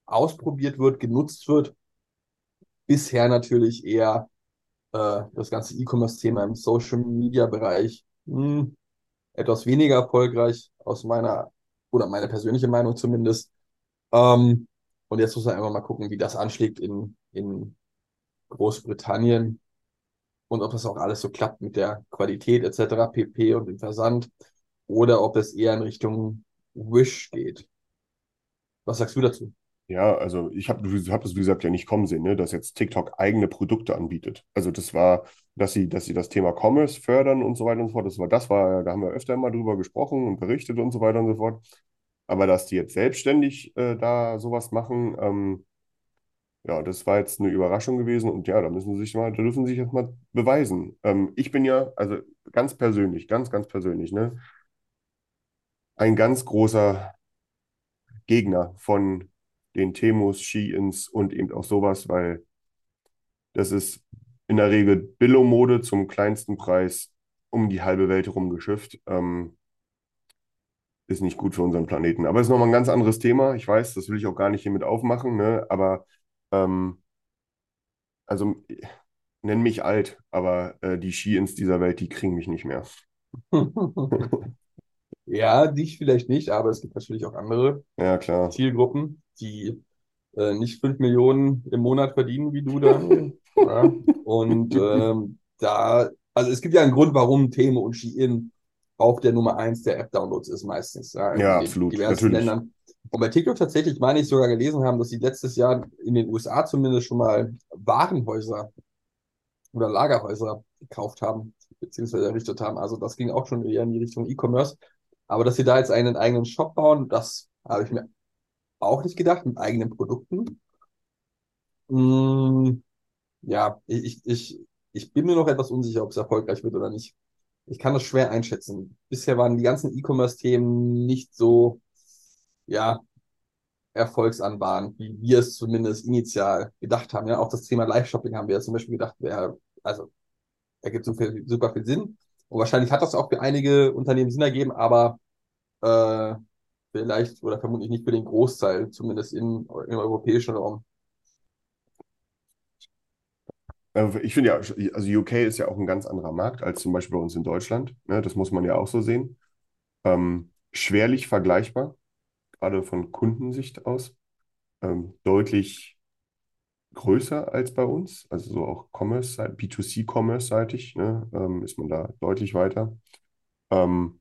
ausprobiert wird, genutzt wird. Bisher natürlich eher äh, das ganze E-Commerce-Thema im Social-Media-Bereich hm, etwas weniger erfolgreich, aus meiner oder meiner persönlichen Meinung zumindest. Ähm, und jetzt muss man einfach mal gucken, wie das anschlägt in, in Großbritannien und ob das auch alles so klappt mit der Qualität etc. pp. und dem Versand oder ob es eher in Richtung Wish geht. Was sagst du dazu? Ja, also ich habe hab wie gesagt, ja nicht kommen sehen, ne, dass jetzt TikTok eigene Produkte anbietet. Also das war, dass sie, dass sie das Thema Commerce fördern und so weiter und so fort. Das war, das war, da haben wir öfter mal drüber gesprochen und berichtet und so weiter und so fort. Aber dass die jetzt selbstständig äh, da sowas machen, ähm, ja, das war jetzt eine Überraschung gewesen und ja, da müssen sie sich mal, da dürfen sie sich jetzt mal beweisen. Ähm, ich bin ja, also ganz persönlich, ganz, ganz persönlich, ne, ein ganz großer Gegner von den Temos, Sheins und eben auch sowas, weil das ist in der Regel Billo-Mode zum kleinsten Preis um die halbe Welt herumgeschifft. Ähm, ist nicht gut für unseren Planeten. Aber ist nochmal ein ganz anderes Thema. Ich weiß, das will ich auch gar nicht hiermit aufmachen, ne? Aber ähm, also nenn mich alt, aber äh, die Sheins dieser Welt, die kriegen mich nicht mehr. Ja, dich vielleicht nicht, aber es gibt natürlich auch andere Ja, klar. Zielgruppen, die äh, nicht 5 Millionen im Monat verdienen wie du dann. ja. Und ähm, da, also es gibt ja einen Grund, warum Temo und Shein auf der Nummer 1 der App-Downloads ist meistens. Ja, in Ja, absolut, diversen natürlich. Ländern. Und bei TikTok tatsächlich, meine ich sogar gelesen haben, dass sie letztes Jahr in den USA zumindest schon mal Warenhäuser oder Lagerhäuser gekauft haben, beziehungsweise errichtet haben. Also das ging auch schon eher in die Richtung E-Commerce. Aber dass sie da jetzt einen eigenen Shop bauen, das habe ich mir auch nicht gedacht, mit eigenen Produkten. Mm, ja, ich, ich, ich bin mir noch etwas unsicher, ob es erfolgreich wird oder nicht. Ich kann das schwer einschätzen. Bisher waren die ganzen E-Commerce-Themen nicht so, ja, erfolgsanbahnend, wie wir es zumindest initial gedacht haben. Ja, auch das Thema Live-Shopping haben wir ja zum Beispiel gedacht, wäre, also, ergibt super, super viel Sinn. Und wahrscheinlich hat das auch für einige Unternehmen Sinn ergeben, aber äh, vielleicht oder vermutlich nicht für den Großteil, zumindest im, im europäischen Raum. Äh, Ich finde ja, also UK ist ja auch ein ganz anderer Markt als zum Beispiel bei uns in Deutschland. Ne? Das muss man ja auch so sehen. Ähm, schwerlich vergleichbar, gerade von Kundensicht aus. Ähm, deutlich größer als bei uns, also so auch Commerce, B2C-Commerce-seitig, ne? Ähm, ist man da deutlich weiter. Ähm,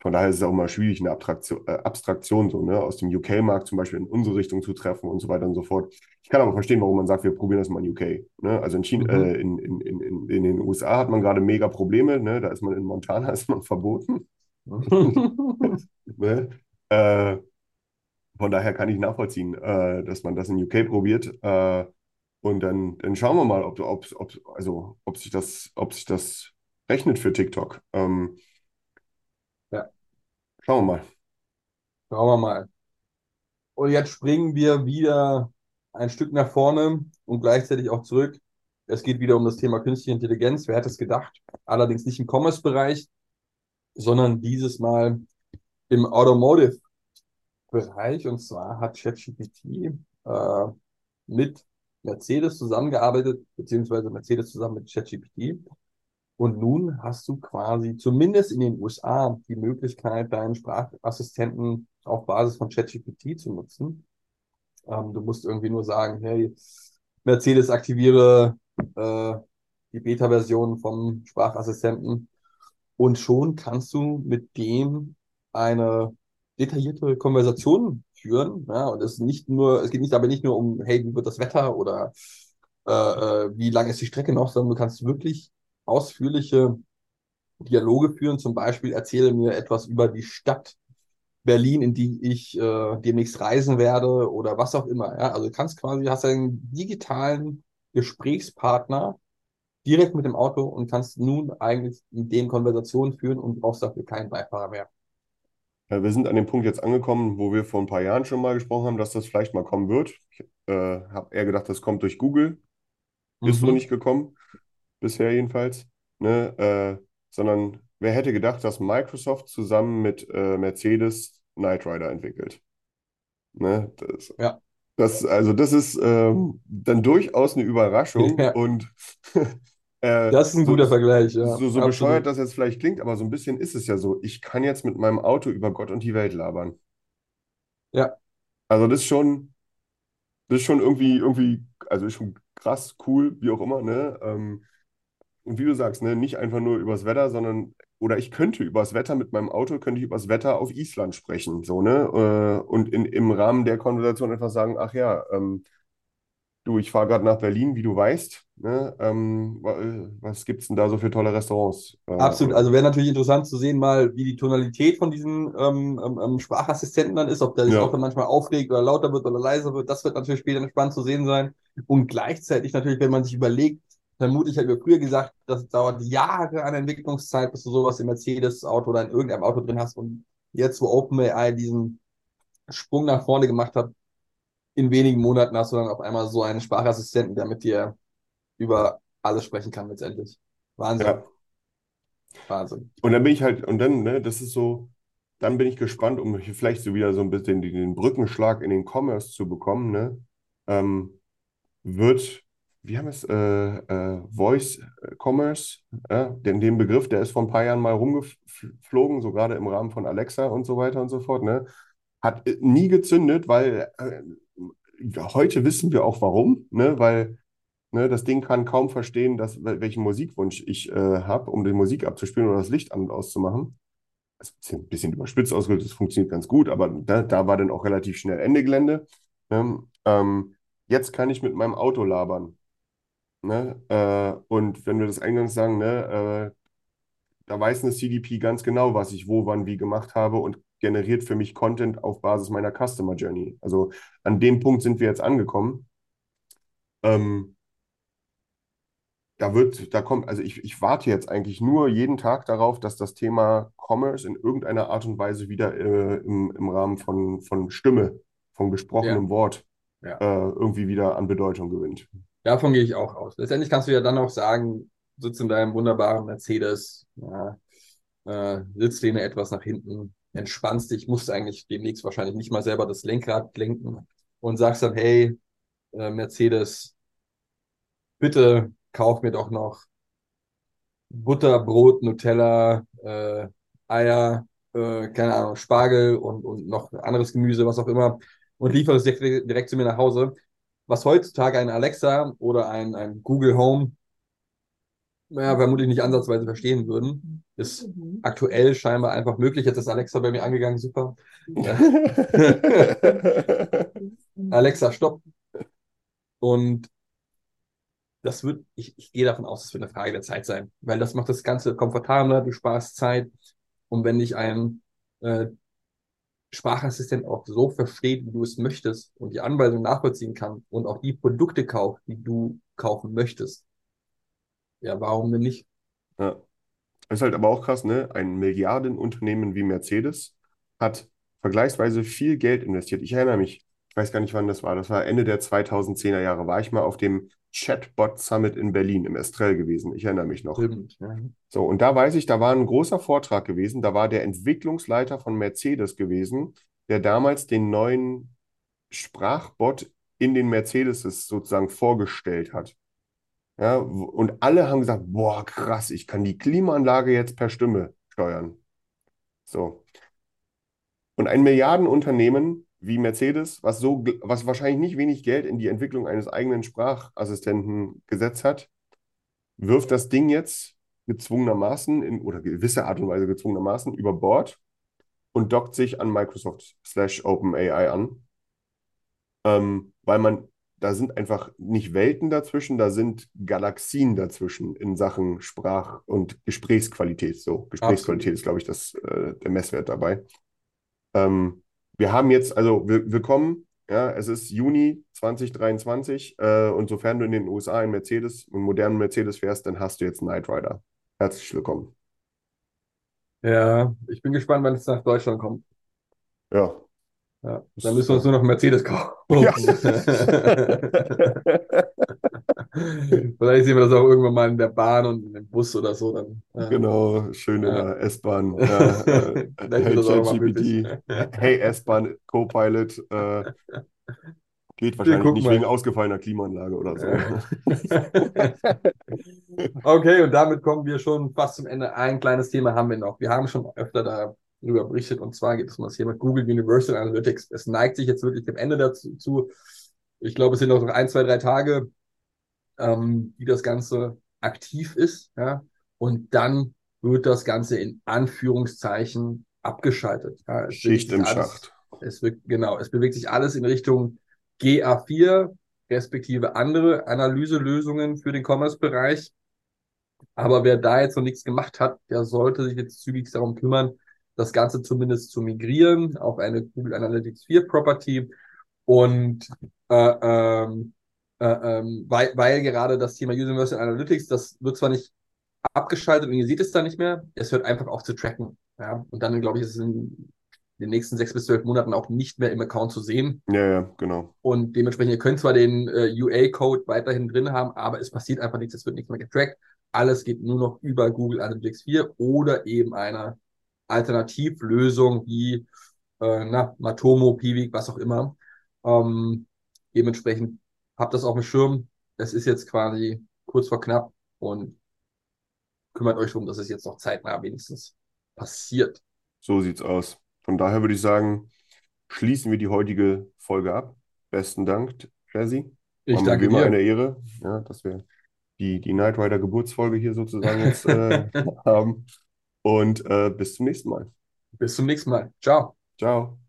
von daher ist es auch immer schwierig, eine Abtraktion, äh, Abstraktion so, ne, aus dem UK-Markt zum Beispiel in unsere Richtung zu treffen und so weiter und so fort. Ich kann aber verstehen, warum man sagt, wir probieren das mal in UK. Ne? Also in, China, Mhm. äh, in, in, in, in, den USA hat man gerade mega Probleme. Ne? Da ist man in Montana, ist man verboten. Ne? Äh, von daher kann ich nachvollziehen, äh, dass man das in UK probiert. Äh, und dann, dann schauen wir mal, ob, ob, ob, also, ob sich das, ob sich das rechnet für TikTok. Ähm. Schauen wir mal. Schauen wir mal. Und jetzt springen wir wieder ein Stück nach vorne und gleichzeitig auch zurück. Es geht wieder um das Thema künstliche Intelligenz. Wer hätte es gedacht? Allerdings nicht im Commerce-Bereich, sondern dieses Mal im Automotive-Bereich. Und zwar hat ChatGPT äh, mit Mercedes zusammengearbeitet, beziehungsweise Mercedes zusammen mit ChatGPT. Und nun hast du quasi zumindest in den USA die Möglichkeit, deinen Sprachassistenten auf Basis von ChatGPT zu nutzen. Ähm, du musst irgendwie nur sagen, hey, Mercedes aktiviere äh, die Beta-Version vom Sprachassistenten und schon kannst du mit dem eine detaillierte Konversation führen. Ja, und es nicht nur, es geht nicht aber nicht nur um, hey, wie wird das Wetter oder äh, äh, wie lang ist die Strecke noch, sondern du kannst wirklich ausführliche Dialoge führen. Zum Beispiel erzähle mir etwas über die Stadt Berlin, in die ich äh, demnächst reisen werde oder was auch immer. Ja? Also du kannst quasi, hast einen digitalen Gesprächspartner direkt mit dem Auto und kannst nun eigentlich mit dem Konversationen führen und brauchst dafür keinen Beifahrer mehr. Äh, Wir sind an dem Punkt jetzt angekommen, wo wir vor ein paar Jahren schon mal gesprochen haben, dass das vielleicht mal kommen wird. Ich äh, habe eher gedacht, das kommt durch Google. Ist so Mhm. nicht gekommen, bisher jedenfalls. Ne? Äh, sondern wer hätte gedacht, dass Microsoft zusammen mit äh, Mercedes Knight Rider entwickelt? Ne? Das, Ja. das, also das ist ähm, dann durchaus eine Überraschung Ja. und äh, Das ist ein so, guter Vergleich, ja. so, so bescheuert das jetzt vielleicht klingt, aber so ein bisschen ist es ja so. Ich kann jetzt mit meinem Auto über Gott und die Welt labern. Ja. Also das ist schon, das ist schon irgendwie, irgendwie, also ist schon krass, cool, wie auch immer, ne? Ähm, und wie du sagst, ne, nicht einfach nur übers Wetter, sondern, oder ich könnte übers Wetter mit meinem Auto, könnte ich übers Wetter auf Island sprechen, so, ne? Äh, und in, im Rahmen der Konversation einfach sagen, ach ja, ähm, du, ich fahre gerade nach Berlin, wie du weißt, ne? Ähm, äh, was gibt's denn da so für tolle Restaurants? Äh, Absolut. Also wäre natürlich interessant zu sehen, mal, wie die Tonalität von diesen ähm, ähm, ähm, Sprachassistenten dann ist, ob der sich Ja. auch dann manchmal aufregt oder lauter wird oder leiser wird. Das wird natürlich später spannend zu sehen sein. Und gleichzeitig natürlich, wenn man sich überlegt, vermutlich habe ich früher gesagt, das dauert Jahre an Entwicklungszeit, bis du sowas im Mercedes-Auto oder in irgendeinem Auto drin hast. Und jetzt, wo OpenAI diesen Sprung nach vorne gemacht hat, in wenigen Monaten hast du dann auf einmal so einen Sprachassistenten, der mit dir über alles sprechen kann letztendlich. Wahnsinn. Ja. Wahnsinn. Und dann bin ich halt, und dann, ne, das ist so, dann bin ich gespannt, um vielleicht so wieder so ein bisschen den, den Brückenschlag in den Commerce zu bekommen, ne? Ähm, wird, wie haben wir es, äh, äh, Voice Commerce, ja, denn den Begriff, der ist vor ein paar Jahren mal rumgeflogen, so gerade im Rahmen von Alexa und so weiter und so fort, ne? Hat äh, nie gezündet, weil äh, heute wissen wir auch warum, ne? Weil Ne, das Ding kann kaum verstehen, dass, wel- welchen Musikwunsch ich äh, habe, um die Musik abzuspielen oder das Licht an und auszumachen. Das ist ein bisschen überspitzt ausgedrückt, das funktioniert ganz gut, aber da, da war dann auch relativ schnell Ende Gelände. Ne? Ähm, jetzt kann ich mit meinem Auto labern. Ne? Äh, und wenn wir das eingangs sagen, ne, äh, da weiß eine CDP ganz genau, was ich wo, wann, wie gemacht habe und generiert für mich Content auf Basis meiner Customer Journey. Also an dem Punkt sind wir jetzt angekommen. Ähm, da wird, da kommt, also ich, ich warte jetzt eigentlich nur jeden Tag darauf, dass das Thema Commerce in irgendeiner Art und Weise wieder äh, im, im Rahmen von, von Stimme, von gesprochenem Wort Ja. äh, irgendwie wieder an Bedeutung gewinnt. Davon gehe ich auch aus. Letztendlich kannst du ja dann auch sagen, sitzt in deinem wunderbaren Mercedes, ja, äh, sitzt lehne etwas nach hinten, entspannst dich, musst eigentlich demnächst wahrscheinlich nicht mal selber das Lenkrad lenken und sagst dann, hey, äh, Mercedes, bitte kauf mir doch noch Butter, Brot, Nutella, äh, Eier, äh, keine Ahnung, Spargel und, und noch anderes Gemüse, was auch immer, und liefere es direkt, direkt zu mir nach Hause. Was heutzutage ein Alexa oder ein, ein Google Home ja, vermutlich nicht ansatzweise verstehen würden, ist aktuell scheinbar einfach möglich. Jetzt ist Alexa bei mir angegangen, super. Alexa, stopp. Und das wird, ich, ich gehe davon aus, es wird eine Frage der Zeit sein, weil das macht das Ganze komfortabler, du sparst Zeit. Und wenn dich ein äh, Sprachassistent auch so versteht, wie du es möchtest und die Anweisung nachvollziehen kann und auch die Produkte kauft, die du kaufen möchtest, ja, warum denn nicht? Ja. Ist halt aber auch krass, ne? Ein Milliardenunternehmen wie Mercedes hat vergleichsweise viel Geld investiert. Ich erinnere mich, ich weiß gar nicht, wann das war. Das war Ende der 2010er Jahre. War ich mal auf dem Chatbot Summit in Berlin im Estrell gewesen. Ich erinnere mich noch. Stimmt, ja. So, und da weiß ich, da war ein großer Vortrag gewesen. Da war der Entwicklungsleiter von Mercedes gewesen, der damals den neuen Sprachbot in den Mercedes sozusagen vorgestellt hat. Ja, und alle haben gesagt, boah, krass, ich kann die Klimaanlage jetzt per Stimme steuern. So. Und ein Milliardenunternehmen wie Mercedes, was so, was wahrscheinlich nicht wenig Geld in die Entwicklung eines eigenen Sprachassistenten gesetzt hat, wirft das Ding jetzt gezwungenermaßen in, oder gewisser Art und Weise gezwungenermaßen über Bord und dockt sich an Microsoft slash OpenAI an. Ähm, weil man, da sind einfach nicht Welten dazwischen, da sind Galaxien dazwischen in Sachen Sprach- und Gesprächsqualität. So, Gesprächsqualität ist, glaube ich, das, äh, der Messwert dabei. Ähm, wir haben jetzt, also wir, wir kommen, ja, es ist Juni 2023 äh, und sofern du in den USA einen Mercedes, einen modernen Mercedes fährst, dann hast du jetzt einen Knight Rider. Herzlich willkommen. Ja, ich bin gespannt, wann es nach Deutschland kommt. Ja. Ja, dann müssen wir uns nur noch einen Mercedes kaufen. Ja. Vielleicht sehen wir das auch irgendwann mal in der Bahn und dem Bus oder so. Dann, äh, Genau, schön in der S-Bahn. Äh, hey. ChatGPT, hey S-Bahn, Copilot, äh, geht wahrscheinlich nicht mal. wegen ausgefallener Klimaanlage oder so. Okay, und damit kommen wir schon fast zum Ende. Ein kleines Thema haben wir noch. Wir haben schon öfter darüber berichtet und zwar geht es um das Thema Google Universal Analytics. Es neigt sich jetzt wirklich dem Ende dazu. Zu. Ich glaube, es sind noch ein, zwei, drei Tage, ähm, die das Ganze aktiv ist. Ja? Und dann wird das Ganze in Anführungszeichen abgeschaltet. Ja? Schicht im alles- Schacht. Es wird, genau, es bewegt sich alles in Richtung GA4, respektive andere Analyselösungen für den Commerce-Bereich. Aber wer da jetzt noch nichts gemacht hat, der sollte sich jetzt zügig darum kümmern, das Ganze zumindest zu migrieren auf eine Google Analytics 4 Property. Und äh, ähm, äh, ähm, weil, weil gerade das Thema Universal Analytics, das wird zwar nicht abgeschaltet und ihr seht es da nicht mehr, es hört einfach auf zu tracken. Ja? Und dann, glaube ich, ist es in den nächsten sechs bis zwölf Monaten auch nicht mehr im Account zu sehen. Ja, ja, genau. Und dementsprechend, ihr könnt zwar den äh, UA-Code weiterhin drin haben, aber es passiert einfach nichts, es wird nichts mehr getrackt. Alles geht nur noch über Google Analytics 4 oder eben einer Alternativlösung wie äh, na, Matomo, Piwik, was auch immer. Ähm, dementsprechend habt das auf dem Schirm. Es ist jetzt quasi kurz vor knapp und kümmert euch darum, dass es jetzt noch zeitnah wenigstens passiert. So sieht's aus. Von daher würde ich sagen, schließen wir die heutige Folge ab. Besten Dank, Jazzy. Ich War danke wie immer dir. eine Ehre, ja, dass wir die, die Knight Rider Geburtsfolge hier sozusagen jetzt äh, haben. Und äh, bis zum nächsten Mal. Bis zum nächsten Mal. Ciao. Ciao.